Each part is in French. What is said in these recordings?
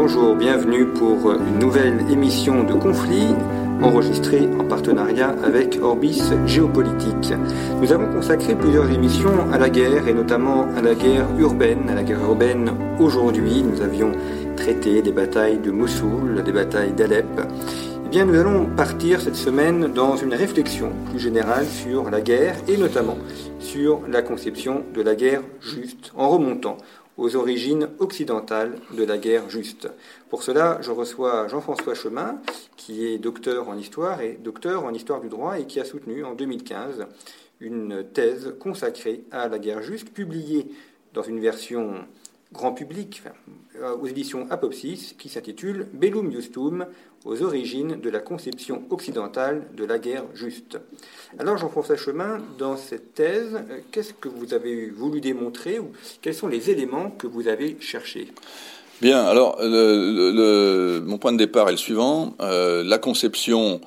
Bonjour, bienvenue pour une nouvelle émission de conflit enregistrée en partenariat avec Orbis Géopolitique. Nous avons consacré plusieurs émissions à la guerre et notamment à la guerre urbaine. À la guerre urbaine aujourd'hui, nous avions traité des batailles de Mossoul, des batailles d'Alep. Eh bien, nous allons partir cette semaine dans une réflexion plus générale sur la guerre et notamment sur la conception de la guerre juste en remontant aux origines occidentales de la guerre juste. Pour cela, je reçois Jean-François Chemin, qui est docteur en histoire et docteur en histoire du droit et qui a soutenu en 2015 une thèse consacrée à la guerre juste, publiée dans une version grand public aux éditions Apopsis qui s'intitule Bellum Justum aux origines de la conception occidentale de la guerre juste. Alors Jean-François Chemin, dans cette thèse, qu'est-ce que vous avez voulu démontrer ou quels sont les éléments que vous avez cherchés? Bien, alors mon point de départ est le suivant. Euh, la conception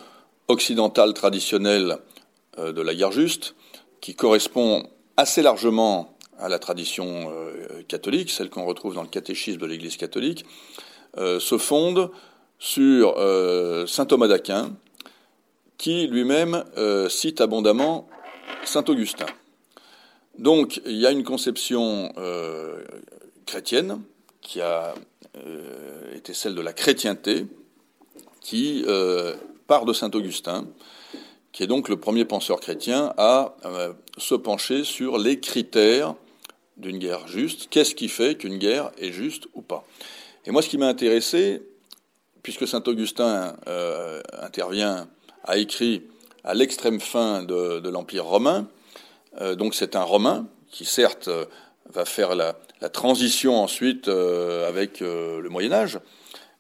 occidentale traditionnelle euh, de la guerre juste, qui correspond assez largement à la tradition euh, catholique, celle qu'on retrouve dans le catéchisme de l'Église catholique, se fonde sur saint Thomas d'Aquin, qui lui-même cite abondamment saint Augustin. Donc il y a une conception chrétienne qui a euh, été celle de la chrétienté, qui euh, part de saint Augustin, qui est donc le premier penseur chrétien à euh, se pencher sur les critères d'une guerre juste. Qu'est-ce qui fait qu'une guerre est juste ou pas? Et moi, ce qui m'a intéressé, puisque saint Augustin intervient, a écrit à l'extrême fin de, l'Empire romain, donc c'est un Romain qui certes va faire la, transition ensuite euh, avec euh, le Moyen Âge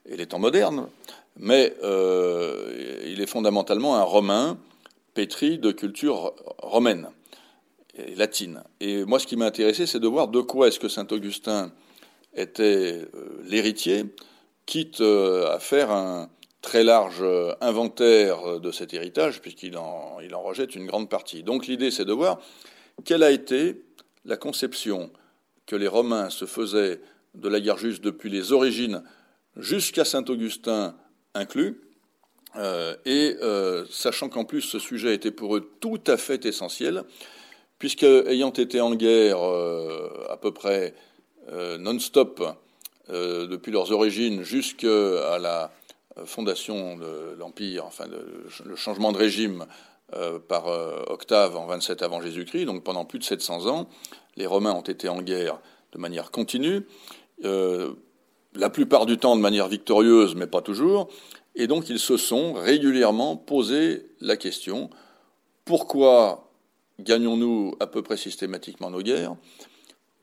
et les temps modernes, mais euh, il est fondamentalement un Romain pétri de culture romaine et latine. Et moi, ce qui m'a intéressé, c'est de voir de quoi est-ce que saint Augustin était l'héritier, quitte à faire un très large inventaire de cet héritage, puisqu'il en, il en rejette une grande partie. Donc l'idée, c'est de voir quelle a été la conception que les Romains se faisaient de la guerre juste depuis les origines jusqu'à Saint Augustin inclus, euh, et euh, sachant qu'en plus ce sujet était pour eux tout à fait essentiel, puisque ayant été en guerre euh, à peu près non-stop depuis leurs origines jusqu'à la fondation de l'Empire, enfin le changement de régime par Octave en 27 avant Jésus-Christ, donc pendant plus de 700 ans, les Romains ont été en guerre de manière continue, euh, la plupart du temps de manière victorieuse, mais pas toujours, et donc ils se sont régulièrement posé la question pourquoi gagnons-nous à peu près systématiquement nos guerres.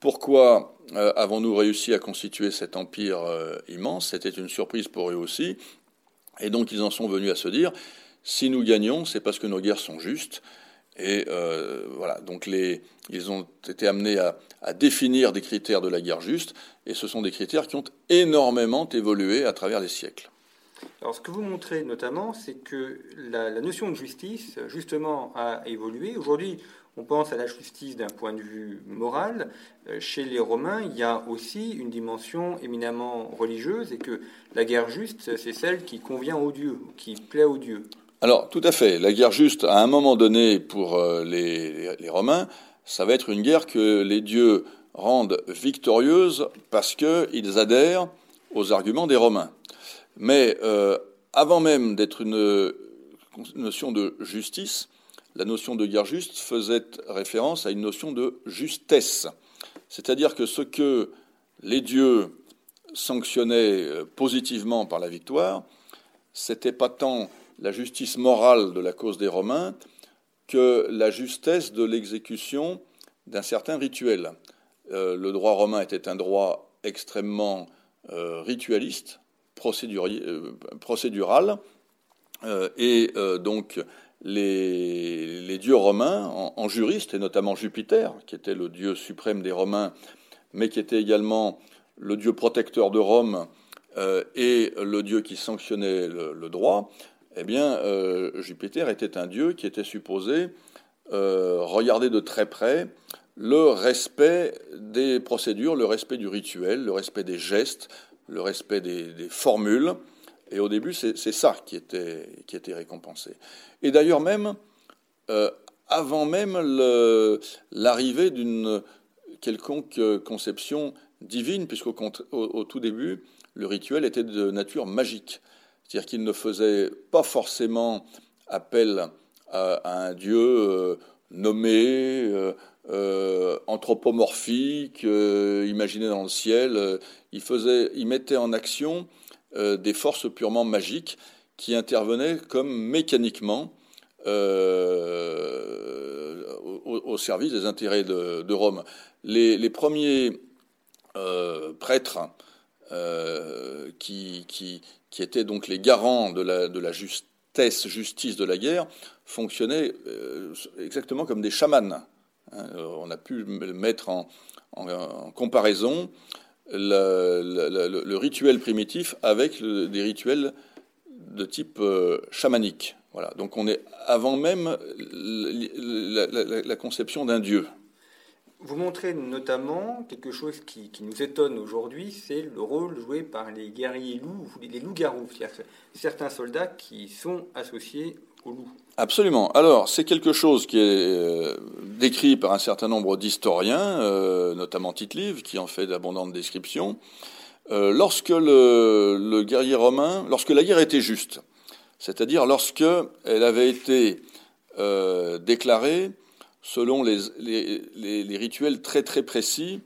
Pourquoi euh, avons-nous réussi à constituer cet empire euh, immense? C'était une surprise pour eux aussi. Et donc ils en sont venus à se dire, si nous gagnons, c'est parce que nos guerres sont justes, et euh, voilà, donc les, ils ont été amenés à, à, définir des critères de la guerre juste, et ce sont des critères qui ont énormément évolué à travers les siècles. Alors, ce que vous montrez notamment, c'est que la, notion de justice, justement, a évolué. Aujourd'hui, on pense à la justice d'un point de vue moral. Euh, chez les Romains, il y a aussi une dimension éminemment religieuse, et que la guerre juste, c'est celle qui convient aux dieux, qui plaît aux dieux. Alors, tout à fait. La guerre juste, à un moment donné, pour euh, les, Romains, ça va être une guerre que les dieux rendent victorieuse parce qu'ils adhèrent aux arguments des Romains. Mais euh, avant même d'être une notion de justice, la notion de guerre juste faisait référence à une notion de justesse. C'est-à-dire que ce que les dieux sanctionnait positivement par la victoire, c'était pas tant la justice morale de la cause des Romains que la justesse de l'exécution d'un certain rituel. le droit romain était un droit extrêmement ritualiste, procédural, et donc les, dieux romains en, juristes, et notamment Jupiter, qui était le dieu suprême des Romains, mais qui était également le dieu protecteur de Rome euh, et le dieu qui sanctionnait le, droit, eh bien, euh, Jupiter était un dieu qui était supposé euh, regarder de très près le respect des procédures, le respect du rituel, le respect des gestes, le respect des formules, et au début, c'est ça qui était, qui était récompensé. Et d'ailleurs même, euh, avant même l'arrivée d'une quelconque conception divine, puisqu'au au, tout début, le rituel était de nature magique. C'est-à-dire qu'il ne faisait pas forcément appel à, un dieu euh, nommé, euh, anthropomorphique, imaginé dans le ciel. il, faisait, mettait en action euh, des forces purement magiques qui intervenaient comme mécaniquement euh, au, service des intérêts de, Rome. Les, premiers euh, prêtres qui, étaient donc les garants de la, de la justesse, justice de la guerre, fonctionnaient exactement comme des chamans. Hein. on a pu mettre en comparaison le, rituel primitif avec des rituels de type euh, chamanique. Voilà. Donc on est avant même la, conception d'un dieu. Vous montrez notamment quelque chose qui, nous étonne aujourd'hui, c'est le rôle joué par les guerriers loups, les loups-garous, certains soldats qui sont associés Absolument. Alors, c'est quelque chose qui est euh, décrit par un certain nombre d'historiens, euh, notamment tite qui en fait d'abondantes descriptions. Euh, lorsque le, guerrier romain, lorsque la guerre était juste, c'est-à-dire lorsque elle avait été déclarée selon les, les, rituels très très précis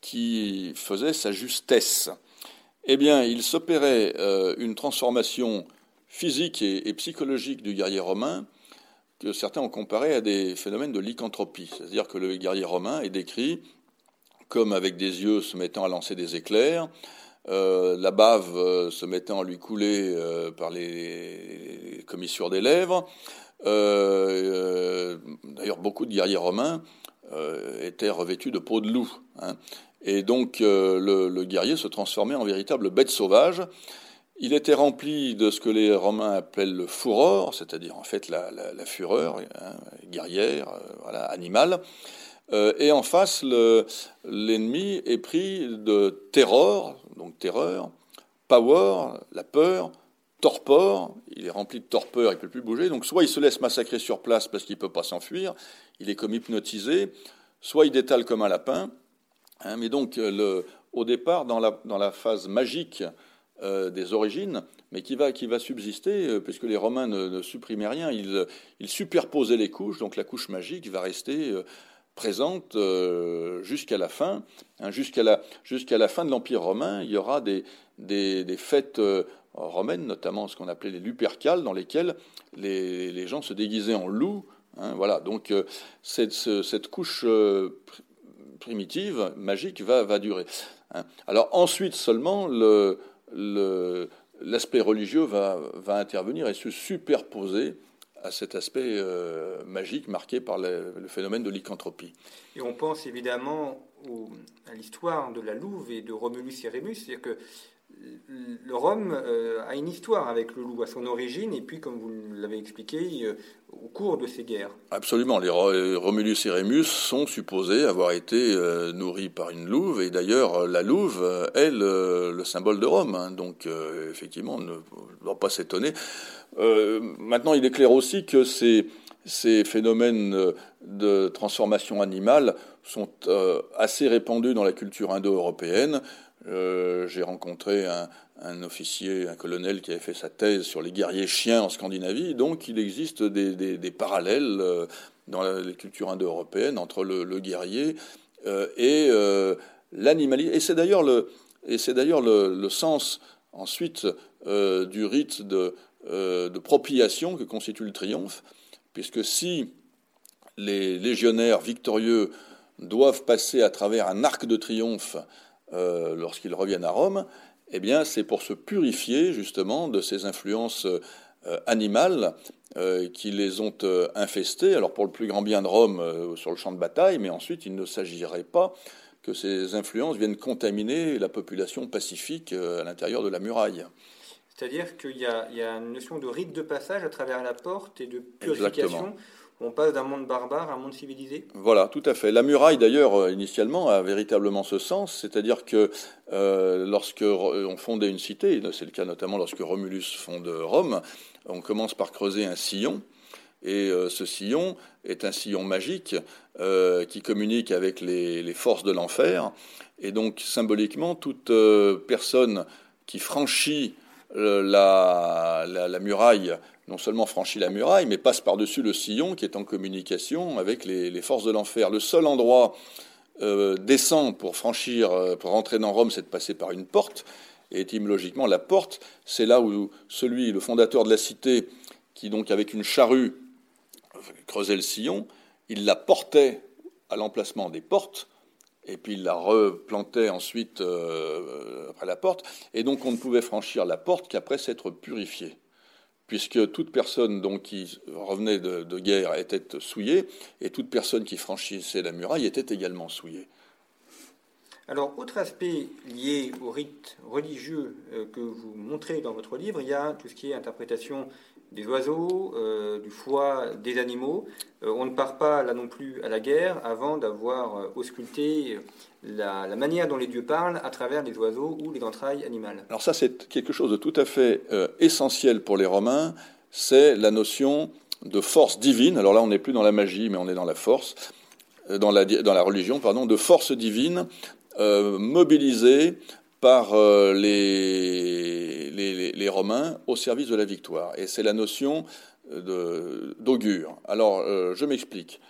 qui faisaient sa justesse, eh bien, il s'opérait une transformation physique et, psychologique du guerrier romain que certains ont comparé à des phénomènes de lycanthropie. C'est-à-dire que le guerrier romain est décrit comme avec des yeux se mettant à lancer des éclairs, euh, la bave euh, se mettant à lui couler euh, par les commissures des lèvres. D'ailleurs, beaucoup de guerriers romains étaient revêtus de peau de loup. Hein. Et donc, le, le, guerrier se transformait en véritable bête sauvage il était rempli de ce que les Romains appellent le furor, c'est-à-dire en fait la, fureur hein, guerrière, euh, voilà, animale. Euh, et en face, l'ennemi est pris de terror, donc terreur, power, la peur, torpor, il est rempli de torpeur, il ne peut plus bouger, donc soit il se laisse massacrer sur place parce qu'il ne peut pas s'enfuir, il est comme hypnotisé, soit il détale comme un lapin. Hein, mais donc, au départ, dans la phase magique euh, des origines, mais qui va, qui va subsister, euh, puisque les Romains ne, supprimaient rien, ils, ils, superposaient les couches, donc la couche magique va rester euh, présente jusqu'à la fin. Hein, jusqu'à la, la fin de l'Empire romain, il y aura des, des, des fêtes romaines, notamment ce qu'on appelait les lupercales, dans lesquelles les, les gens se déguisaient en loups. Hein, voilà, donc cette, cette couche primitive, magique, va, va durer. Hein. Alors ensuite seulement, le, l'aspect religieux va, intervenir et se superposer à cet aspect euh, magique marqué par le, phénomène de lycanthropie. Et on pense évidemment à l'histoire de la Louve et de Romulus et Rémus, c'est-à-dire que le Rome euh, a une histoire avec le loup à son origine et puis, comme vous l'avez expliqué, euh, au cours de ces guerres. Absolument. Les Romulus et Rémus sont supposés avoir été euh, nourris par une louve et d'ailleurs la louve est le, symbole de Rome. Hein. donc effectivement, on ne doit pas s'étonner. maintenant, il est clair aussi que ces phénomènes de transformation animale sont assez répandus dans la culture indo-européenne. Euh, j'ai rencontré un, officier, un colonel qui avait fait sa thèse sur les guerriers chiens en Scandinavie. Donc il existe des, parallèles euh, dans la, les cultures indo-européennes entre le, guerrier euh, et l'animalisme. Et c'est d'ailleurs le, le, sens ensuite du rite de, de propriation que constitue le triomphe, puisque si les légionnaires victorieux doivent passer à travers un arc de triomphe euh, lorsqu'ils reviennent à Rome, eh bien, c'est pour se purifier justement de ces influences euh, animales euh, qui les ont infestés. Alors, pour le plus grand bien de Rome sur le champ de bataille, mais ensuite, il ne s'agirait pas que ces influences viennent contaminer la population pacifique à l'intérieur de la muraille. C'est-à-dire qu'il y, y, a une notion de rite de passage à travers la porte et de purification on passe d'un monde barbare à un monde civilisé Voilà, tout à fait. La muraille, d'ailleurs, euh, initialement, a véritablement ce sens, c'est-à-dire que euh, lorsque on fondait une cité, c'est le cas notamment lorsque Romulus fonde Rome, on commence par creuser un sillon, et euh, ce sillon est un sillon magique qui communique avec les, forces de l'enfer, et donc symboliquement, toute personne qui franchit la, muraille non seulement franchit la muraille, mais passe par-dessus le sillon qui est en communication avec les, forces de l'enfer. Le seul endroit euh, décent pour franchir, euh, pour rentrer dans Rome, c'est de passer par une porte. Et étymologiquement, la porte, c'est là où celui, le fondateur de la cité, qui donc avec une charrue creusait le sillon, il la portait à l'emplacement des portes, et puis il la replantait ensuite euh, après la porte, et donc on ne pouvait franchir la porte qu'après s'être purifié puisque toute personne donc, qui revenait de, guerre était souillée, et toute personne qui franchissait la muraille était également souillée. Alors, autre aspect lié au rite religieux euh, que vous montrez dans votre livre, il y a tout ce qui est interprétation des oiseaux, euh, du foie, des animaux. Euh, on ne part pas là non plus à la guerre avant d'avoir ausculté la, manière dont les dieux parlent à travers les oiseaux ou les entrailles animales. Alors ça, c'est quelque chose de tout à fait essentiel pour les Romains, c'est la notion de force divine. Alors là, on n'est plus dans la magie, mais on est dans la force, dans la, dans la religion, pardon, de force divine euh, mobilisés par euh, les, Romains au service de la victoire. Et c'est la notion d'augure. Alors, euh, je m'explique.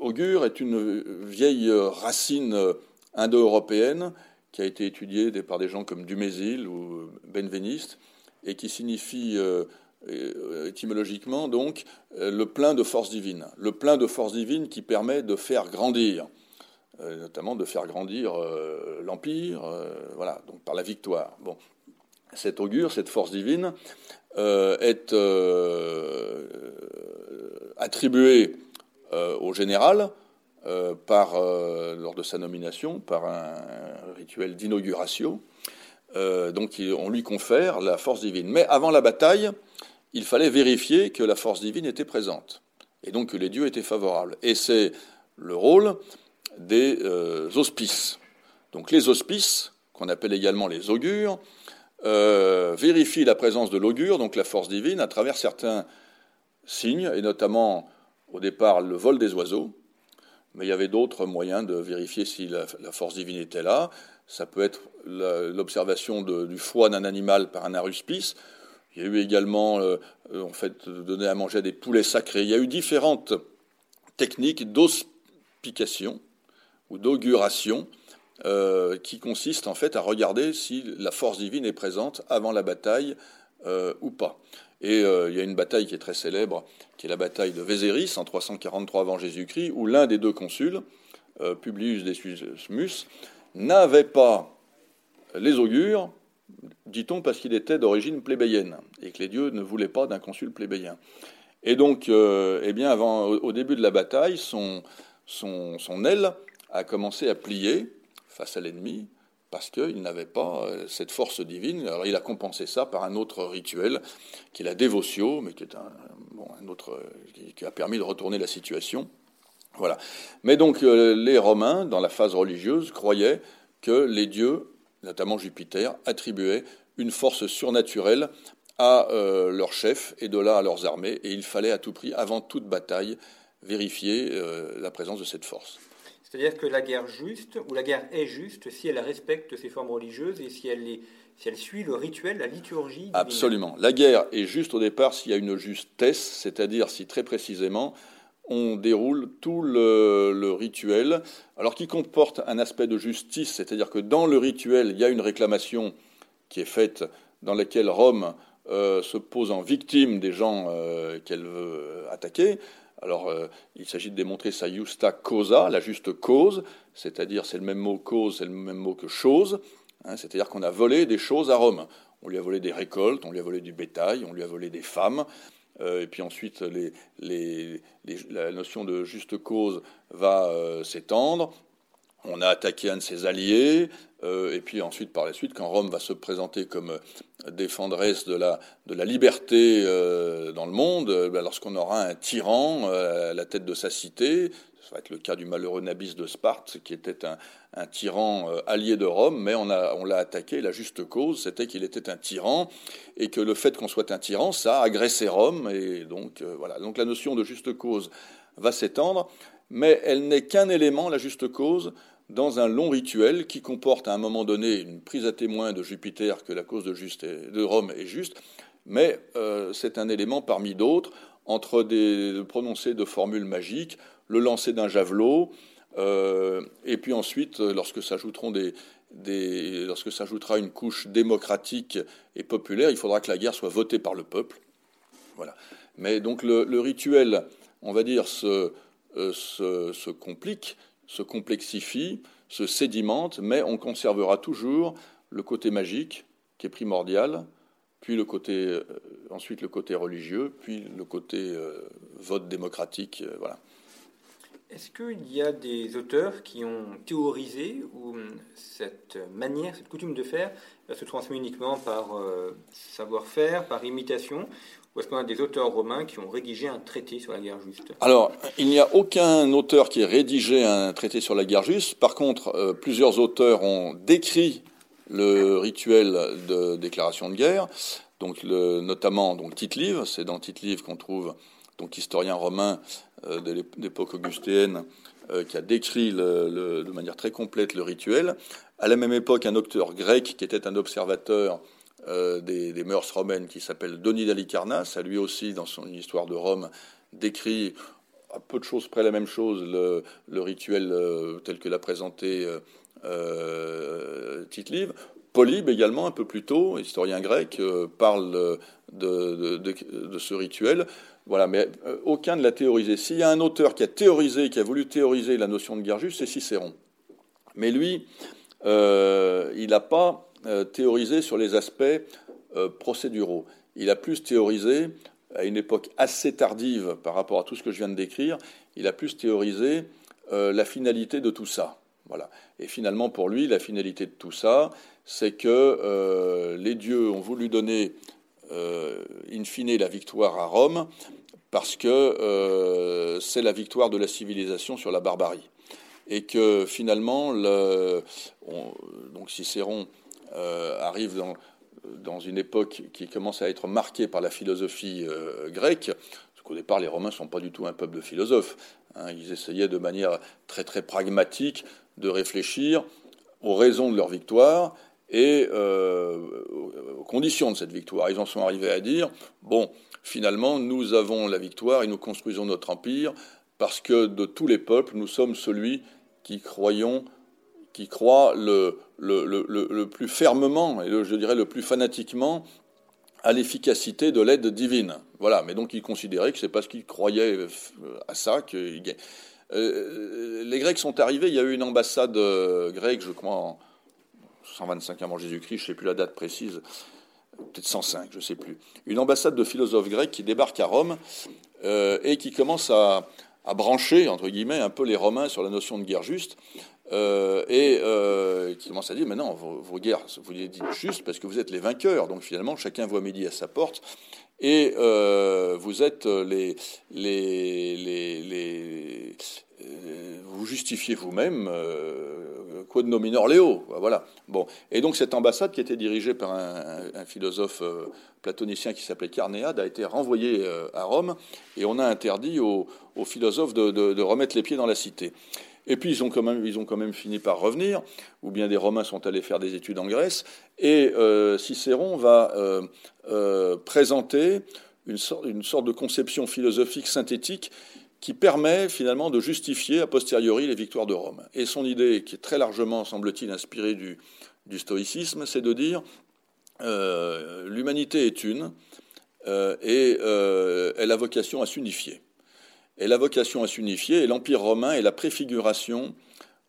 augure est une vieille racine indo-européenne qui a été étudiée par des gens comme Dumézil ou Benveniste et qui signifie étymologiquement donc le plein de force divine. Le plein de force divine qui permet de faire grandir, euh, notamment de faire grandir euh, l'Empire, euh, voilà, donc par la victoire. Bon. Cet augure, cette force divine, est attribuée au général par, lors de sa nomination par un rituel d'inauguration. donc on lui confère la force divine. Mais avant la bataille, il fallait vérifier que la force divine était présente et donc que les dieux étaient favorables. Et c'est le rôle des euh, hospices. Donc les hospices, qu'on appelle également les augures, euh, vérifient la présence de l'augure, donc la force divine, à travers certains signes, et notamment au départ le vol des oiseaux, mais il y avait d'autres moyens de vérifier si la, force divine était là. Ça peut être l'observation du foie d'un animal par un aruspice. Il y a eu également, euh, en fait, donner à manger à des poulets sacrés. Il y a eu différentes techniques d'ospication ou d'auguration euh, qui consiste en fait à regarder si la force divine est présente avant la bataille euh, ou pas. Et euh, il y a une bataille qui est très célèbre, qui est la bataille de Vézéris en 343 avant Jésus-Christ, où l'un des deux consuls, Publius Decimus, n'avait pas les augures, dit-on, parce qu'il était d'origine plébéienne et que les dieux ne voulaient pas d'un consul plébéien. Et donc, eh bien, au, début de la bataille, son aile a commencé à plier face à l'ennemi parce qu'il n'avait pas euh, cette force divine. Alors il a compensé ça par un autre rituel qui est la dévotio, mais qui est un, autre qui a permis de retourner la situation. Voilà. Mais donc euh, les Romains, dans la phase religieuse, croyaient que les dieux, notamment Jupiter, attribuaient une force surnaturelle à euh, leurs chefs et de là à leurs armées, et il fallait à tout prix, avant toute bataille, vérifier la présence de cette force. C'est-à-dire que la guerre juste, ou la guerre est juste, si elle respecte ses formes religieuses et si elle, si elle suit le rituel, la liturgie. Absolument. La guerre est juste au départ s'il y a une justesse, c'est-à-dire si très précisément on déroule tout le, rituel, alors qui comporte un aspect de justice, c'est-à-dire que dans le rituel, il y a une réclamation qui est faite dans laquelle Rome euh, se pose en victime des gens euh, qu'elle veut attaquer. Alors, euh, il s'agit de démontrer sa justa causa, la juste cause, c'est-à-dire c'est le même mot cause, c'est le même mot que chose, hein, c'est-à-dire qu'on a volé des choses à Rome. On lui a volé des récoltes, on lui a volé du bétail, on lui a volé des femmes, euh, et puis ensuite, la notion de juste cause va euh, s'étendre. On a attaqué un de ses alliés, euh, et puis ensuite, par la suite, quand Rome va se présenter comme défendresse de la, de la liberté dans le monde, ben, lorsqu'on aura un tyran à la tête de sa cité, ça va être le cas du malheureux Nabis de Sparte, qui était un, un tyran euh, allié de Rome, mais on, a, on l'a attaqué. La juste cause, c'était qu'il était un tyran, et que le fait qu'on soit un tyran, ça a agressé Rome. Et donc, euh, voilà. Donc la notion de juste cause va s'étendre, mais elle n'est qu'un élément, la juste cause, dans un long rituel qui comporte à un moment donné une prise à témoin de Jupiter que la cause de, Rome est juste, mais euh, c'est un élément parmi d'autres entre des prononcés de formules magiques le lancer d'un javelot, euh, et puis ensuite, lorsque s'ajouteront des, lorsque s'ajoutera une couche démocratique et populaire, il faudra que la guerre soit votée par le peuple. Voilà. Mais donc le, rituel, on va dire, euh, se, complique, se complexifie, se sédimente, mais on conservera toujours le côté magique qui est primordial, puis le côté, euh, ensuite le côté religieux, puis le côté vote démocratique. voilà. Est-ce qu'il y a des auteurs qui ont théorisé où cette manière, cette coutume de faire se transmet uniquement par euh, savoir-faire, par imitation ou qu'on a des auteurs romains qui ont rédigé un traité sur la guerre juste Alors, il n'y a aucun auteur qui ait rédigé un traité sur la guerre juste. Par contre, euh, plusieurs auteurs ont décrit le rituel de déclaration de guerre. Donc, le, notamment donc Tite-Live, c'est dans Tite-Live qu'on trouve donc historien romain euh, de l'époque augustéenne, euh, qui a décrit de manière très complète le rituel. À la même époque, un auteur grec qui était un observateur euh, des, mœurs romaines, qui s'appelle Denis d'Alicarnasse, a lui aussi, dans son histoire de Rome, décrit à peu de choses près la même chose, le, rituel tel que l'a présenté Tite-Live. Polybe également, un peu plus tôt, historien grec, parle de, ce rituel. Voilà, mais euh, aucun ne l'a théorisé. S'il y a un auteur qui a théorisé, qui a voulu théoriser la notion de juste, c'est Cicéron. Mais lui, euh, il n'a pas euh, théorisé sur les aspects procéduraux. Il a plus théorisé, à une époque assez tardive par rapport à tout ce que je viens de décrire, il a plus théorisé la finalité de tout ça. Voilà. Et finalement, pour lui, la finalité de tout ça, c'est que les dieux ont voulu donner euh, in fine la victoire à Rome, parce que euh, c'est la victoire de la civilisation sur la barbarie. Et que finalement, le, donc Cicéron euh, arrive dans, une époque qui commence à être marquée par la philosophie grecque, parce qu'au départ, les Romains ne sont pas du tout un peuple de philosophes. Hein. ils essayaient de manière très très pragmatique de réfléchir aux raisons de leur victoire et euh, aux conditions de cette victoire. Ils en sont arrivés à dire, bon, finalement, nous avons la victoire et nous construisons notre empire parce que de tous les peuples, nous sommes celui qui croyons, qui croit le, le, le, le plus fermement et je dirais le plus fanatiquement à l'efficacité de l'aide divine. Voilà, mais donc ils considéraient que c'est parce qu'ils croyaient euh, à ça que euh, les Grecs sont arrivés. Il y a eu une ambassade grecque, je crois, en, 125 avant Jésus-Christ, je ne sais plus la date précise, peut-être 105, je ne sais plus. Une ambassade de philosophes grecs qui débarque à Rome euh, et qui commence à, brancher, entre guillemets, un peu les Romains sur la notion de guerre juste. Euh, et euh, qui commence à dire, mais non, vos, guerres, vous les dites juste parce que vous êtes les vainqueurs. Donc finalement, chacun voit midi à sa porte. Et vous êtes les, vous justifiez vous-même quod nominor leo. Voilà. Bon. Et donc cette ambassade qui était dirigée par un, philosophe euh, platonicien qui s'appelait Carnéade a été renvoyée euh, à Rome et on a interdit aux, philosophes de, remettre les pieds dans la cité. Et puis ils ont, quand même, fini par revenir, ou bien des Romains sont allés faire des études en Grèce, et euh, Cicéron va présenter une sorte, une sorte de conception philosophique synthétique qui permet finalement de justifier a posteriori les victoires de Rome. Et son idée, qui est très largement, semble-t-il, inspirée du, stoïcisme, c'est de dire euh, l'humanité est une euh, et euh, elle a vocation à s'unifier. Elle a vocation à s'unifier et l'Empire romain est la préfiguration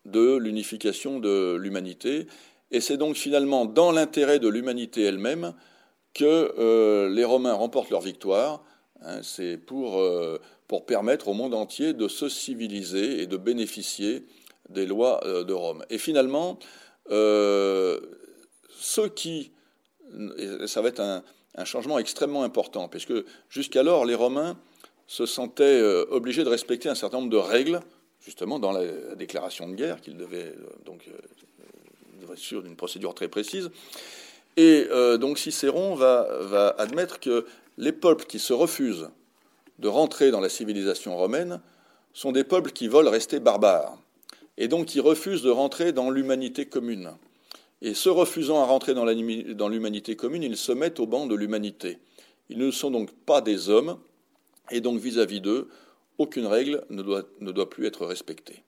de l'unification de l'humanité. Et c'est donc finalement dans l'intérêt de l'humanité elle-même que les Romains remportent leur victoire. Hein, c'est pour pour permettre au monde entier de se civiliser et de bénéficier des lois euh, de Rome. Et finalement, euh, ceux qui, ça va être un, changement extrêmement important, puisque jusqu'alors les Romains se sentaient euh, obligés de respecter un certain nombre de règles, justement dans la, déclaration de guerre, qu'ils devaient donc sur une procédure très précise. Et donc Cicéron va, va admettre que les peuples qui se refusent de rentrer dans la civilisation romaine sont des peuples qui veulent rester barbares et donc qui refusent de rentrer dans l'humanité commune. Et se refusant à rentrer dans l'humanité commune, ils se mettent au banc de l'humanité. Ils ne sont donc pas des hommes, et donc vis-à-vis d'eux, aucune règle ne doit, plus être respectée.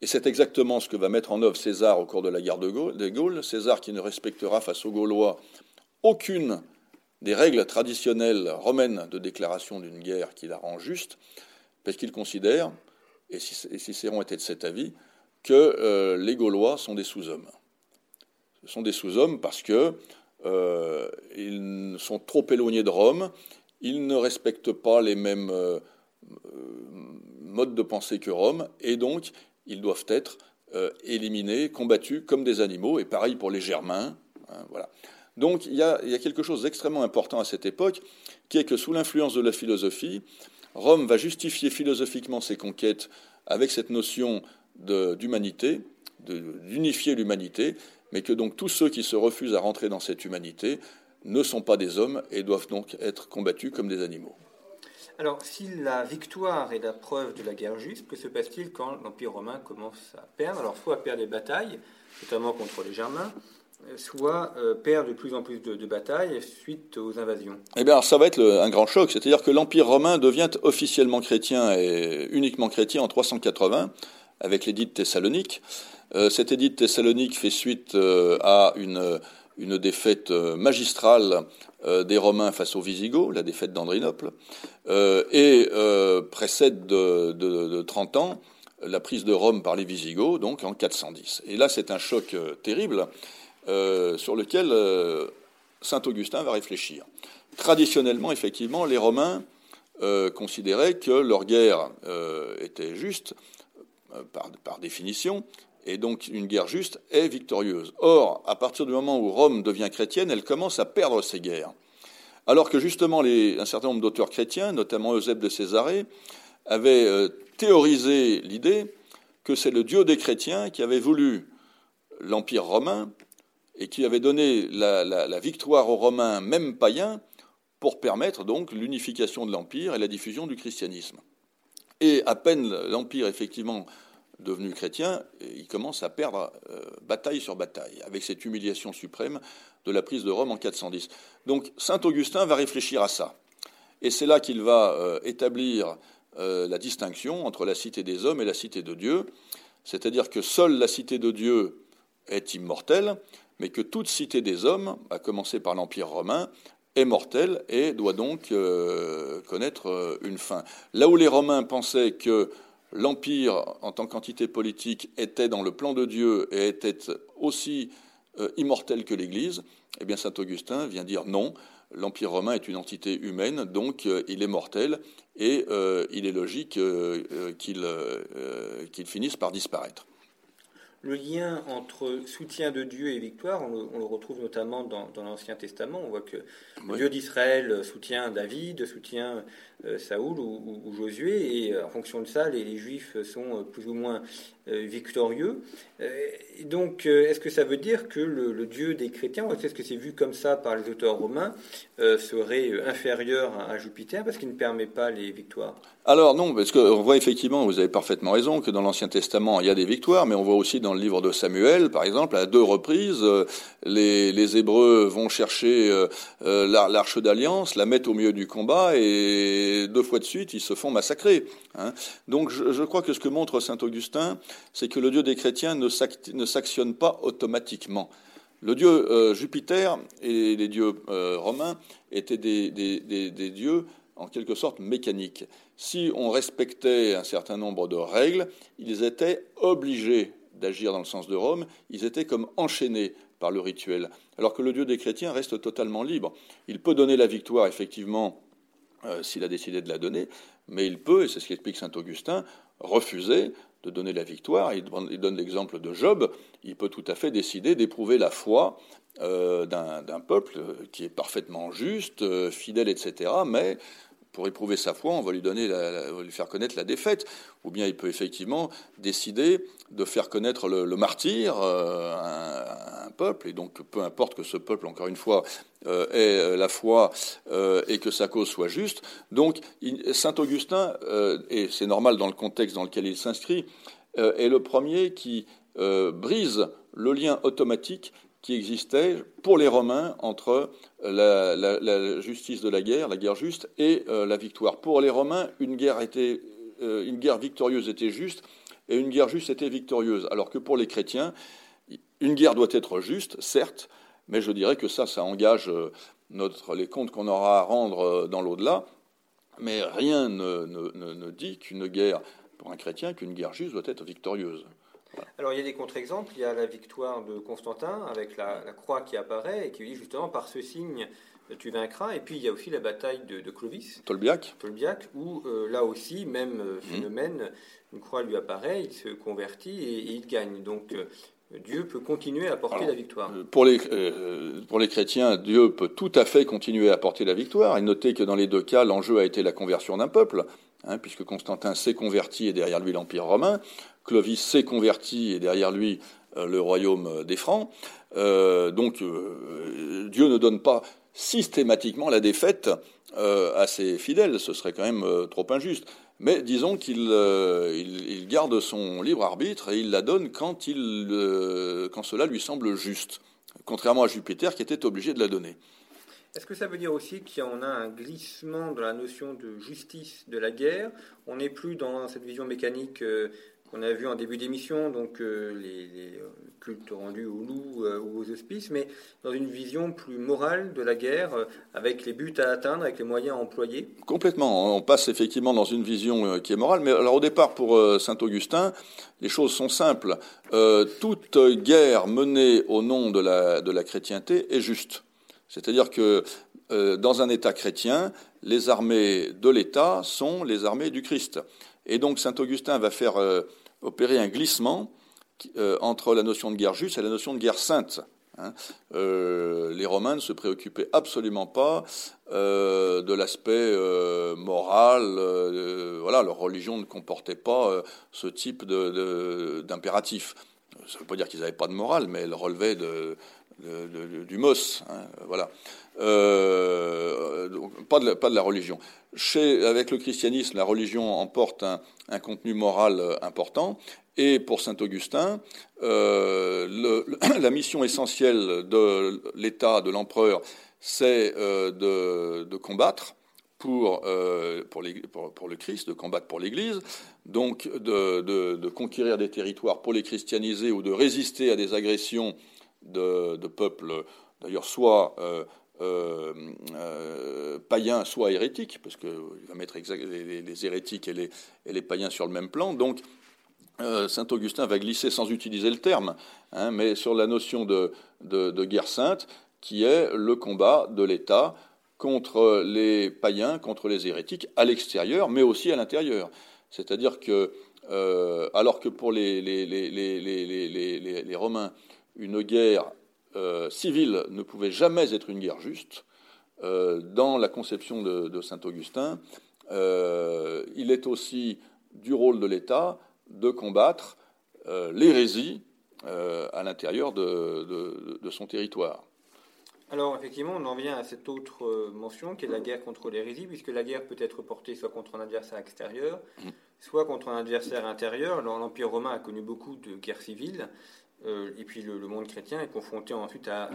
Et c'est exactement ce que va mettre en œuvre César au cours de la guerre de Gaulle, César qui ne respectera face aux Gaulois aucune des règles traditionnelles romaines de déclaration d'une guerre qui la rend juste, parce qu'il considère, et Cicéron était de cet avis, que euh, les Gaulois sont des sous-hommes. Ce sont des sous-hommes parce qu'ils euh, sont trop éloignés de Rome, ils ne respectent pas les mêmes euh, modes de pensée que Rome, et donc ils doivent être éliminés, combattus comme des animaux, et pareil pour les Germains. Hein. Donc il y, a, quelque chose d'extrêmement important à cette époque, qui est que sous l'influence de la philosophie, Rome va justifier philosophiquement ses conquêtes avec cette notion d'humanité, d'unifier l'humanité, mais que donc tous ceux qui se refusent à rentrer dans cette humanité ne sont pas des hommes et doivent donc être combattus comme des animaux. Alors, si la victoire est la preuve de la guerre juste, que se passe-t-il quand l'Empire romain commence à perdre? Alors, soit à perdre des batailles, notamment contre les Germains, soit euh, perd de plus en plus de, batailles suite aux invasions Eh bien, ça va être un grand choc. C'est-à-dire que l'Empire romain devient officiellement chrétien et uniquement chrétien en 380 avec l'édit de Thessalonique. Euh, cet édit de Thessalonique fait suite euh, à une, une défaite magistrale des Romains face aux Visigoths, la défaite d'Andrinople, et précède de, de, de 30 ans la prise de Rome par les Visigoths, donc en 410. Et là, c'est un choc terrible euh, sur lequel euh, saint Augustin va réfléchir. Traditionnellement, effectivement, les Romains euh, considéraient que leur guerre était juste, par, définition, et donc une guerre juste est victorieuse. Or, à partir du moment où Rome devient chrétienne, elle commence à perdre ses guerres. Alors que justement un certain nombre d'auteurs chrétiens, notamment Eusèbe de Césarée, avaient théorisé l'idée que c'est le Dieu des chrétiens qui avait voulu l'Empire romain et qui avait donné la, victoire aux Romains, même païens, pour permettre donc l'unification de l'Empire et la diffusion du christianisme. Et à peine l'Empire effectivement devenu chrétien, il commence à perdre euh, bataille sur bataille, avec cette humiliation suprême de la prise de Rome en 410. Donc Saint Augustin va réfléchir à ça. Et c'est là qu'il va euh, établir euh, la distinction entre la cité des hommes et la cité de Dieu, c'est-à-dire que seule la cité de Dieu est immortelle, mais que toute cité des hommes, à commencer par l'Empire romain, est mortelle et doit donc connaître une fin. Là où les Romains pensaient que l'Empire, en tant qu'entité politique, était dans le plan de Dieu et était aussi euh, immortel que l'Église, eh bien Saint Augustin vient dire non, l'Empire romain est une entité humaine, donc il est mortel et il est logique qu'il finisse par disparaître le lien entre soutien de Dieu et victoire, on le, retrouve notamment dans, l'Ancien Testament. On voit que Dieu d'Israël soutient David, soutient euh, Saoul ou, Josué, et euh, en fonction de ça, les, Juifs sont euh, plus ou moins victorieux. donc, est-ce que ça veut dire que le, Dieu des chrétiens, est-ce que c'est vu comme ça par les auteurs romains, serait inférieur à, Jupiter parce qu'il ne permet pas les victoires? Alors non, parce qu'on voit effectivement, vous avez parfaitement raison, que dans l'Ancien Testament, il y a des victoires, mais on voit aussi dans le livre de Samuel, par exemple, à deux reprises, les, les Hébreux vont chercher l'arche d'alliance, la mettent au milieu du combat, et deux fois de suite, ils se font massacrer. Hein. Donc je, crois que ce que montre saint Augustin, c'est que le Dieu des chrétiens ne s'actionne pas automatiquement. Le dieu euh, Jupiter et les dieux euh, romains étaient des, des, dieux en quelque sorte mécaniques. Si on respectait un certain nombre de règles, ils étaient obligés d'agir dans le sens de Rome, ils étaient comme enchaînés par le rituel. Alors que le Dieu des chrétiens reste totalement libre. Il peut donner la victoire, effectivement, euh, s'il a décidé de la donner, mais il peut, et c'est ce qu'explique saint Augustin, refuser de donner la victoire. Il donne l'exemple de Job. Il peut tout à fait décider d'éprouver la foi euh, d'un peuple qui est parfaitement juste, euh, fidèle, etc. Mais pour éprouver sa foi, on va lui donner, lui faire connaître la défaite, ou bien il peut effectivement décider de faire connaître le, martyr euh, à, un, peuple, et donc peu importe que ce peuple, encore une fois, euh, ait euh, la foi et que sa cause soit juste. Donc saint Augustin, et c'est normal dans le contexte dans lequel il s'inscrit, est le premier qui brise le lien automatique qui existait pour les Romains entre la, justice de la guerre, la guerre juste, et euh, la victoire. Pour les Romains, une guerre, était, euh, une guerre victorieuse était juste et une guerre juste était victorieuse. Alors que pour les chrétiens, une guerre doit être juste, certes, mais je dirais que ça, ça engage euh, les comptes qu'on aura à rendre dans l'au-delà. Mais rien ne dit qu'une guerre, pour un chrétien, qu'une guerre juste doit être victorieuse. Alors il y a des contre-exemples. Il y a la victoire de Constantin avec la, croix qui apparaît et qui dit justement par ce signe tu vaincras. Et puis il y a aussi la bataille de, Clovis. Tolbiac. Tolbiac, où euh, là aussi, même euh, mmh. phénomène, une croix lui apparaît, il se convertit et, il gagne. Donc euh, Dieu peut continuer à apporter la victoire. Pour les, pour les chrétiens, Dieu peut tout à fait continuer à apporter la victoire. Et notez que dans les deux cas, l'enjeu a été la conversion d'un peuple, hein, puisque Constantin s'est converti et derrière lui l'Empire romain. Clovis s'est converti et derrière lui euh, le royaume des Francs. Euh, donc euh, Dieu ne donne pas systématiquement la défaite à ses fidèles, ce serait quand même trop injuste. Mais disons qu'il il, garde son libre arbitre et il la donne quand, il, quand cela lui semble juste, contrairement à Jupiter qui était obligé de la donner. Est-ce que ça veut dire aussi qu'il y en a un glissement dans la notion de justice de la guerre? On n'est plus dans cette vision mécanique qu'on a vu en début d'émission, donc euh, les, euh, cultes rendus aux loups euh, ou aux hospices, mais dans une vision plus morale de la guerre, avec les buts à atteindre, avec les moyens à employer Complètement. On passe effectivement dans une vision qui est morale, mais alors au départ, pour saint Augustin, les choses sont simples. toute guerre menée au nom de la, de la chrétienté est juste. C'est-à-dire que dans un État chrétien, les armées de l'État sont les armées du Christ. Et donc saint Augustin va faire opérer un glissement euh, entre la notion de guerre juste et la notion de guerre sainte. Hein. Euh, les Romains ne se préoccupaient absolument pas euh, de l'aspect moral. voilà, leur religion ne comportait pas ce type d'impératif. Ça ne veut pas dire qu'ils n'avaient pas de morale, mais elle relevait de, du mos. Hein, voilà. Pas, de la, pas de la religion. Chez, avec le christianisme, la religion emporte un, contenu moral euh, important. Et pour saint Augustin, euh, la mission essentielle de l'État, de l'empereur, c'est euh, de, combattre pour, euh, le Christ, de combattre pour l'Église, donc de, conquérir des territoires pour les christianiser ou de résister à des agressions de, peuples, d'ailleurs soit euh, euh, euh, païens, soit hérétiques, parce qu'il va mettre les, hérétiques et les, païens sur le même plan. Donc, euh, saint Augustin va glisser sans utiliser le terme, hein, mais sur la notion de, guerre sainte, qui est le combat de l'État contre les païens, contre les hérétiques, à l'extérieur, mais aussi à l'intérieur. C'est-à-dire que, alors que pour les Romains, une guerre euh, civile ne pouvait jamais être une guerre juste. Euh, dans la conception de, saint Augustin, euh, il est aussi du rôle de l'État de combattre l'hérésie à l'intérieur de, son territoire. Alors effectivement, on en vient à cette autre mention qui est la guerre contre l'hérésie, puisque la guerre peut être portée soit contre un adversaire extérieur, mmh. soit contre un adversaire intérieur. L'Empire romain a connu beaucoup de guerres civiles, et puis le, monde chrétien est confronté ensuite à,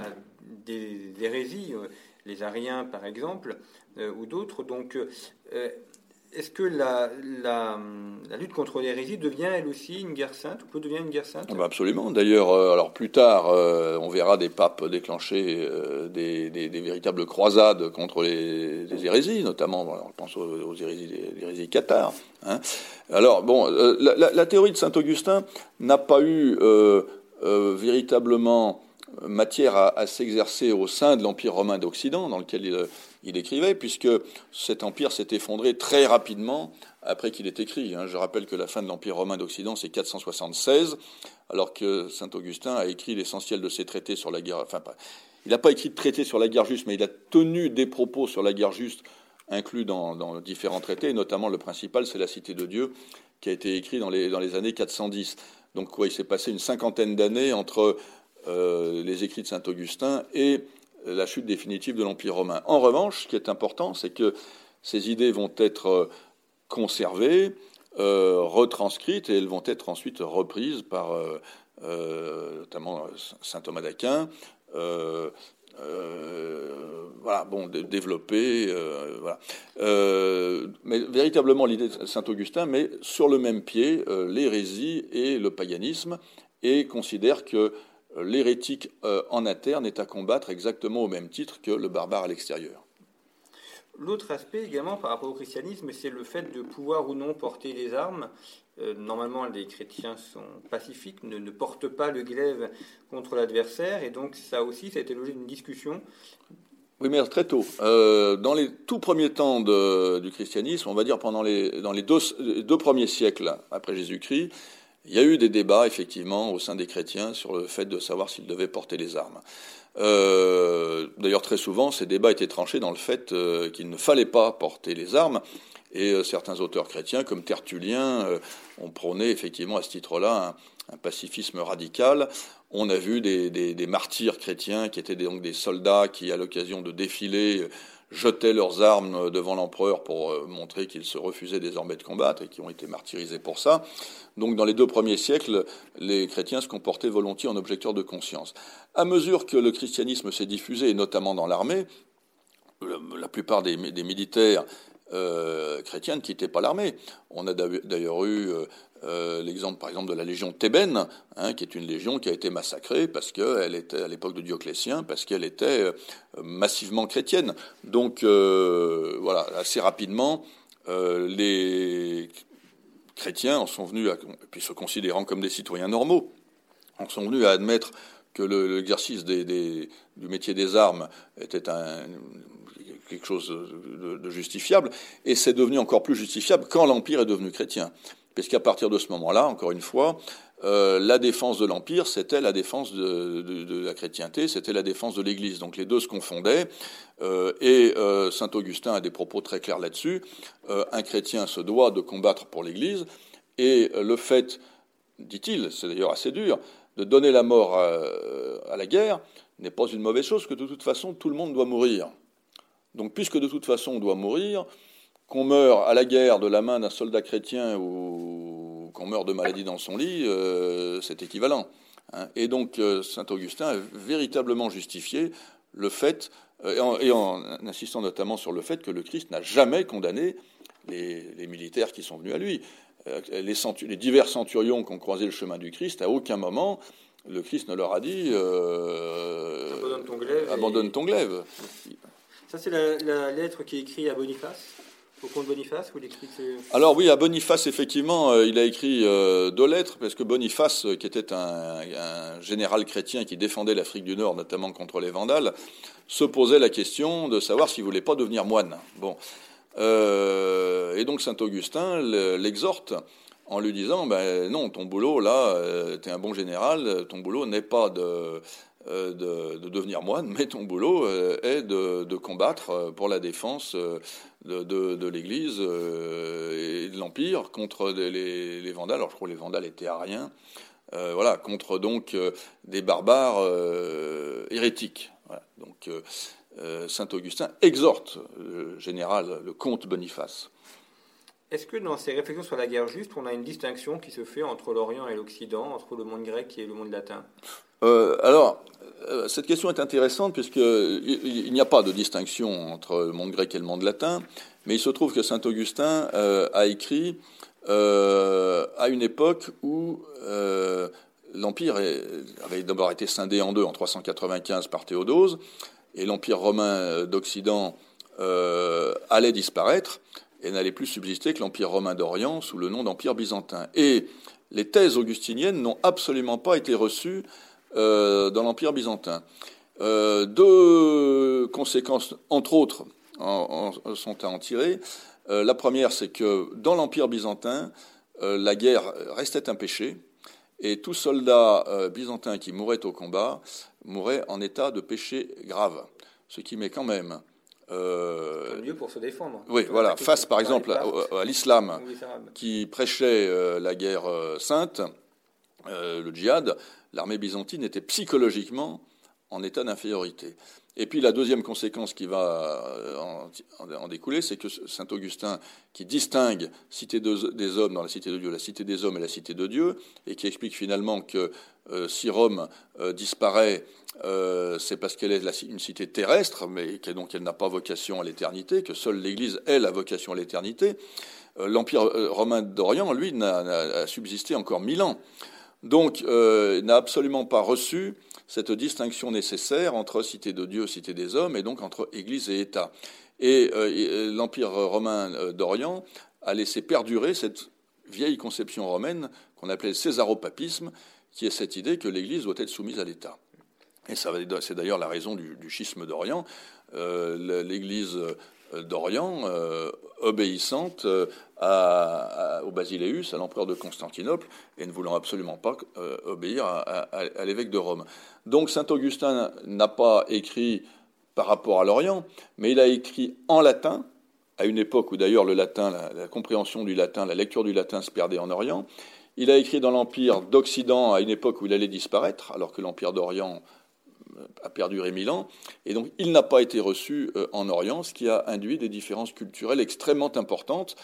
des hérésies, les Ariens par exemple, ou d'autres. Donc est-ce que la, lutte contre l'hérésie devient elle aussi une guerre sainte ou peut devenir une guerre sainte? Ah bah Absolument. D'ailleurs, euh, alors plus tard, euh, on verra des papes déclencher euh, des, véritables croisades contre les, hérésies, notamment, on pense aux, hérésies cathares. Hein. Alors bon, la, théorie de saint Augustin n'a pas eu véritablement matière à, s'exercer au sein de l'Empire romain d'Occident, dans lequel il, écrivait, puisque cet empire s'est effondré très rapidement après qu'il ait écrit. Hein. Je rappelle que la fin de l'Empire romain d'Occident, c'est 476, alors que saint Augustin a écrit l'essentiel de ses traités sur la guerre. Enfin, il n'a pas écrit de traités sur la guerre juste, mais il a tenu des propos sur la guerre juste inclus dans, différents traités, notamment le principal, c'est la Cité de Dieu, qui a été écrit dans les années 410. Donc, quoi, il s'est passé une cinquantaine d'années entre euh, les écrits de saint Augustin et la chute définitive de l'Empire romain. En revanche, ce qui est important, c'est que ces idées vont être euh, conservées, euh, retranscrites, et elles vont être ensuite reprises par euh, notamment saint Thomas d'Aquin. Voilà, bon, développé, voilà. mais véritablement l'idée de saint Augustin met sur le même pied l'hérésie et le paganisme et considère que l'hérétique euh, en interne est à combattre exactement au même titre que le barbare à l'extérieur. L'autre aspect également par rapport au christianisme, c'est le fait de pouvoir ou non porter les armes. Euh, normalement, les chrétiens sont pacifiques, ne, portent pas le glaive contre l'adversaire, et donc ça aussi, ça a été l'objet d'une discussion. Oui, mais très tôt. Euh, dans les tout premiers temps du christianisme, on va dire pendant les, dans les deux premiers siècles après Jésus-Christ, il y a eu des débats, effectivement, au sein des chrétiens sur le fait de savoir s'ils devaient porter les armes. Euh, d'ailleurs, très souvent, ces débats étaient tranchés dans le fait euh, qu'il ne fallait pas porter les armes. Et euh, certains auteurs chrétiens, comme Tertullien, ont prôné effectivement à ce titre-là un, pacifisme radical. On a vu des, martyrs chrétiens qui étaient donc des soldats qui, à l'occasion de défilés, jetaient leurs armes devant l'empereur pour euh, montrer qu'ils se refusaient désormais de combattre et qui ont été martyrisés pour ça. Donc dans les deux premiers siècles, les chrétiens se comportaient volontiers en objecteurs de conscience. À mesure que le christianisme s'est diffusé, et notamment dans l'armée, la plupart des, militaires euh, chrétiens ne quittaient pas l'armée. On a d'ailleurs eu euh, l'exemple, par exemple, de la légion thébaine, hein, qui est une légion qui a été massacrée parce qu'elle était à l'époque de Dioclétien, parce qu'elle était euh, massivement chrétienne. Donc, euh, voilà, assez rapidement, les chrétiens en sont venus, à, puis se considérant comme des citoyens normaux, en sont venus à admettre que l'exercice du métier des armes était quelque chose de justifiable, et c'est devenu encore plus justifiable quand l'Empire est devenu chrétien puisqu'à partir de ce moment-là, encore une fois, euh, la défense de l'Empire, c'était la défense de, la chrétienté, c'était la défense de l'Église. Donc les deux se confondaient, euh, et euh, Saint Augustin a des propos très clairs là-dessus. un chrétien se doit de combattre pour l'Église, et le fait, dit-il, c'est d'ailleurs assez dur, de donner la mort à, la guerre n'est pas une mauvaise chose, que de toute façon tout le monde doit mourir. Donc puisque de toute façon on doit mourir, qu'on meure à la guerre de la main d'un soldat chrétien ou qu'on meure de maladie dans son lit, euh, c'est équivalent. Hein. Et donc euh, saint Augustin a véritablement justifié le fait, euh, et, en, insistant notamment sur le fait que le Christ n'a jamais condamné les, militaires qui sont venus à lui. Les, les, divers centurions qui ont croisé le chemin du Christ, à aucun moment le Christ ne leur a dit abandonne ton glaive. Ça, c'est la, la, lettre qui est écrite à Boniface? Au comte Boniface ou Alors oui, à Boniface, effectivement, euh, il a écrit euh, deux lettres, parce que Boniface, euh, qui était un, général chrétien qui défendait l'Afrique du Nord, notamment contre les Vandales, se posait la question de savoir s'il voulait pas devenir moine. Bon. et donc Saint Augustin l'exhorte en lui disant, ben non, ton boulot, là, tu es un bon général, ton boulot n'est pas de de, devenir moine, mais ton boulot est de, combattre euh, pour la défense de, l'Église et de l'Empire contre les, Vandales. Alors je crois que les Vandales étaient ariens. voilà, contre donc des barbares hérétiques. Donc saint Augustin exhorte le général, le comte Boniface. Est-ce que dans ces réflexions sur la guerre juste, on a une distinction qui se fait entre l'Orient et l'Occident, entre le monde grec et le monde latin? Euh, Alors, euh, cette question est intéressante puisqu'il n'y a pas de distinction entre le monde grec et le monde latin, mais il se trouve que Saint Augustin euh, a écrit à une époque où l'Empire avait d'abord été scindé en deux en 395 par Théodose, et l'Empire romain d'Occident allait disparaître et n'allait plus subsister que l'Empire romain d'Orient sous le nom d'Empire byzantin. Et les thèses augustiniennes n'ont absolument pas été reçues euh, dans l'Empire byzantin. Euh, deux conséquences, entre autres, sont à en tirer. Euh, la première, c'est que dans l'Empire byzantin, la guerre restait un péché, et tout soldat byzantin qui mourait au combat mourait en état de péché grave, ce qui met quand même euh, mieux pour se défendre. Oui, voilà. Face, par exemple, à, l'islam qui prêchait euh, la guerre euh, sainte, le djihad, l'armée byzantine était psychologiquement en état d'infériorité. Et puis la deuxième conséquence qui va en, découler, c'est que saint Augustin, qui distingue cité des hommes dans la cité de Dieu, la cité des hommes et la cité de Dieu, et qui explique finalement que si Rome disparaît, euh, c'est parce qu'elle est une cité terrestre, mais qu'elle, donc elle n'a pas vocation à l'éternité, que seule l'Église est la vocation à l'éternité. Euh, L'Empire euh, romain d'Orient, lui, n'a subsisté encore mille ans. Donc, il n'a absolument pas reçu cette distinction nécessaire entre cité de Dieu, cité des hommes, et donc entre Église et État. Et l'Empire romain d'Orient a laissé perdurer cette vieille conception romaine qu'on appelait le césaropapisme, qui est cette idée que l'Église doit être soumise à l'État. Et c'est d'ailleurs la raison du, schisme d'Orient. Euh, L'Église d'Orient, euh, obéissante euh, au Basileus, à l'empereur de Constantinople, et ne voulant absolument pas obéir à, l'évêque de Rome. Donc saint Augustin n'a pas écrit par rapport à l'Orient, mais il a écrit en latin, à une époque où d'ailleurs le latin, la, compréhension du latin, la lecture du latin se perdait en Orient. Il a écrit dans l'Empire d'Occident à une époque où il allait disparaître, alors que l'Empire d'Orient a perduré mille ans, et donc il n'a pas été reçu euh, en Orient, ce qui a induit des différences culturelles extrêmement importantes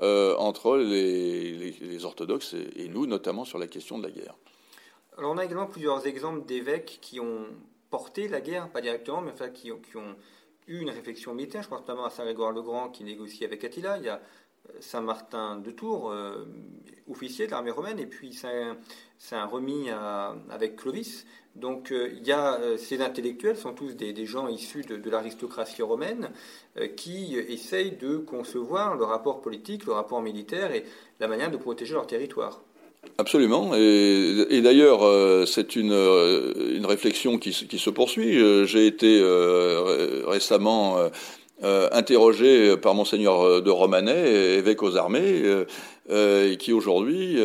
euh, entre les, orthodoxes et, nous, notamment sur la question de la guerre. Alors on a également plusieurs exemples d'évêques qui ont porté la guerre, pas directement, mais enfin, qui, qui ont eu une réflexion militaire. Je pense notamment à Saint-Grégoire le Grand qui négocie avec Attila. Il y a Saint-Martin de Tours, euh, officier de l'armée romaine, et puis c'est un, remis avec Clovis. Donc euh, il y a euh, ces intellectuels sont tous des, gens issus de, l'aristocratie romaine qui essayent de concevoir le rapport politique, le rapport militaire et la manière de protéger leur territoire. Absolument. Et, d'ailleurs, c'est une, réflexion qui, qui se poursuit. J'ai été récemment euh, interrogé par monseigneur euh, de Romanet, évêque aux armées, euh, qui aujourd'hui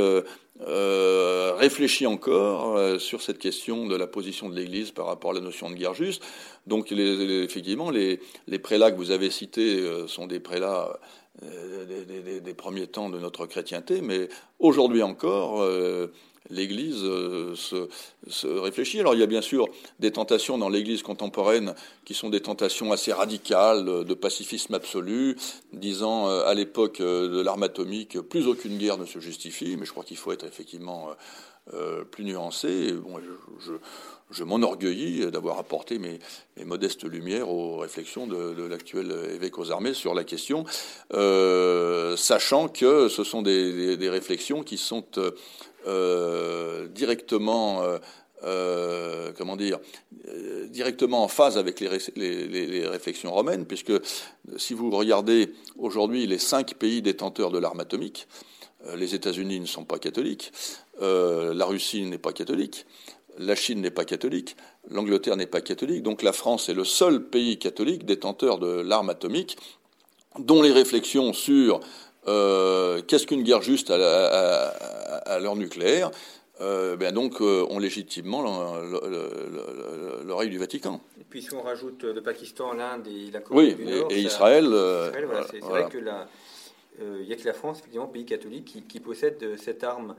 réfléchit encore sur cette question de la position de l'Église par rapport à la notion de guerre juste. Donc effectivement, les, prélats que vous avez cités sont des prélats des, premiers temps de notre chrétienté, mais aujourd'hui encore, l'Église euh, se, réfléchit. Alors il y a bien sûr des tentations dans l'Église contemporaine qui sont des tentations assez radicales euh, de pacifisme absolu, disant euh, à l'époque de l'arme atomique plus aucune guerre ne se justifie, mais je crois qu'il faut être effectivement plus nuancé. bon, je, m'enorgueillis d'avoir apporté mes, modestes lumières aux réflexions de, l'actuel évêque aux armées sur la question, sachant que ce sont des réflexions qui sont euh, euh, euh, directement en phase avec les, réflexions romaines, puisque si vous regardez aujourd'hui les cinq pays détenteurs de l'arme atomique, les États-Unis ne sont pas catholiques, la Russie n'est pas catholique, la Chine n'est pas catholique, l'Angleterre n'est pas catholique, donc la France est le seul pays catholique détenteur de l'arme atomique, dont les réflexions sur euh, qu'est-ce qu'une guerre juste à, l'heure nucléaire? Euh, ben donc euh, ont légitimement l'oreille du Vatican. Et puis si on rajoute le Pakistan, l'Inde et la Corée du Nord, et, Israël, c'est vrai que il n'y a que la France, effectivement, pays catholique, qui, possède cette arme.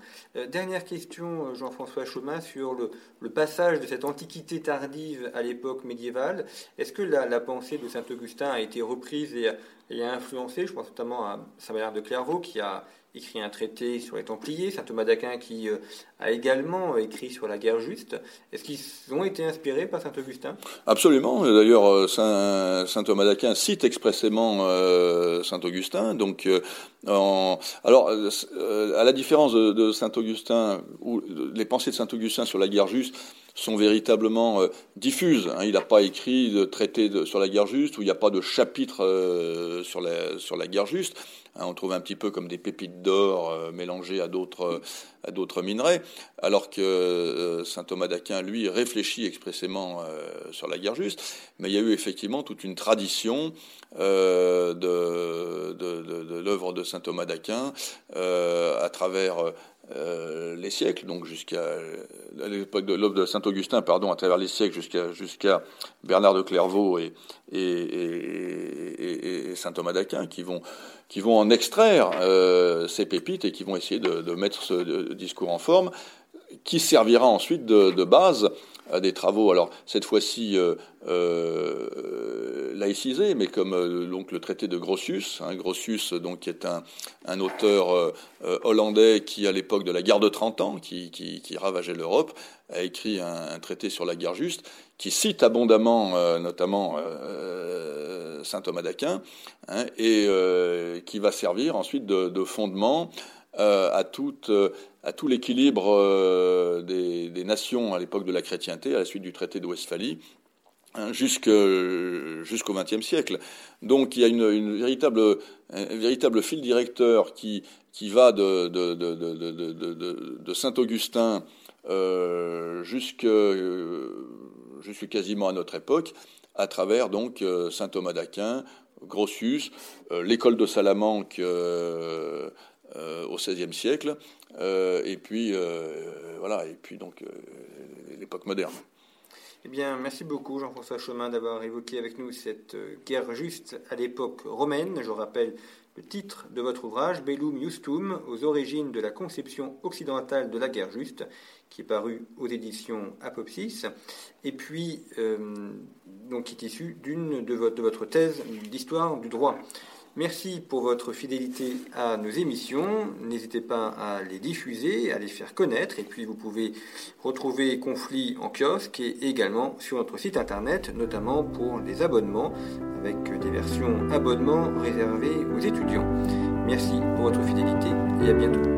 dernière question, Jean-François Chaumin, sur le, passage de cette antiquité tardive à l'époque médiévale. Est-ce que la, pensée de Saint-Augustin a été reprise et, et a influencé Je pense notamment à Saint-Bernard de Clairvaux, qui a écrit un traité sur les Templiers, saint Thomas d'Aquin qui euh, a également écrit sur la guerre juste. Est-ce qu'ils ont été inspirés par saint Augustin Absolument. D'ailleurs, euh, saint, Thomas d'Aquin cite expressément euh, saint Augustin. Donc, alors, à la différence de, saint Augustin, où les pensées de saint Augustin sur la guerre juste sont véritablement diffuses. Hein. Il n'a pas écrit de traité sur la guerre juste, où il n'y a pas de chapitre sur, la, sur la guerre juste. Hein, on trouve un petit peu comme des pépites d'or euh, mélangées à d'autres à d'autres minerais, alors que euh, saint Thomas d'Aquin lui réfléchit expressément euh, sur la guerre juste. Mais il y a eu effectivement toute une tradition de, l'œuvre de saint Thomas d'Aquin à travers euh, les siècles, donc jusqu'à l'époque de l'œuvre de Saint Augustin, pardon, à travers les siècles jusqu'à jusqu'à Bernard de Clairvaux et, Saint Thomas d'Aquin, qui vont qui vont en extraire euh, ces pépites et qui vont essayer de, mettre ce discours en forme, qui servira ensuite de, base à des travaux, alors cette fois-ci euh, euh, laïcisés, mais comme euh, donc le traité de Grotius, hein, Grotius donc qui est un, un auteur hollandais qui à l'époque de la guerre de 30 ans, qui, ravageait l'Europe, a écrit un, traité sur la guerre juste, qui cite abondamment notamment saint Thomas d'Aquin, hein, et qui va servir ensuite de, de fondement à à tout l'équilibre euh, des, nations à l'époque de la chrétienté, à la suite du traité de Westphalie, hein, jusqu'au XXe siècle. Donc il y a une, véritable, un véritable fil directeur qui, qui va de, de, Saint-Augustin euh, jusque, jusque, quasiment à notre époque, à travers donc euh, Saint Thomas d'Aquin, Grotius, l'école de Salamanque au XVIe siècle, euh, et puis euh, voilà, et puis donc euh, l'époque moderne. Eh bien, merci beaucoup Jean-François Chemin d'avoir évoqué avec nous cette guerre juste à l'époque romaine. Je rappelle le titre de votre ouvrage, Bellum Justum, aux origines de la conception occidentale de la guerre juste, qui est paru aux éditions Apopsis, et puis donc qui est issu d'une de de votre thèse d'histoire du droit. Merci pour votre fidélité à nos émissions. N'hésitez pas à les diffuser, à les faire connaître. Et puis vous pouvez retrouver Conflit en kiosque et également sur notre site internet, notamment pour les abonnements, avec des versions abonnements réservées aux étudiants. Merci pour votre fidélité et à bientôt.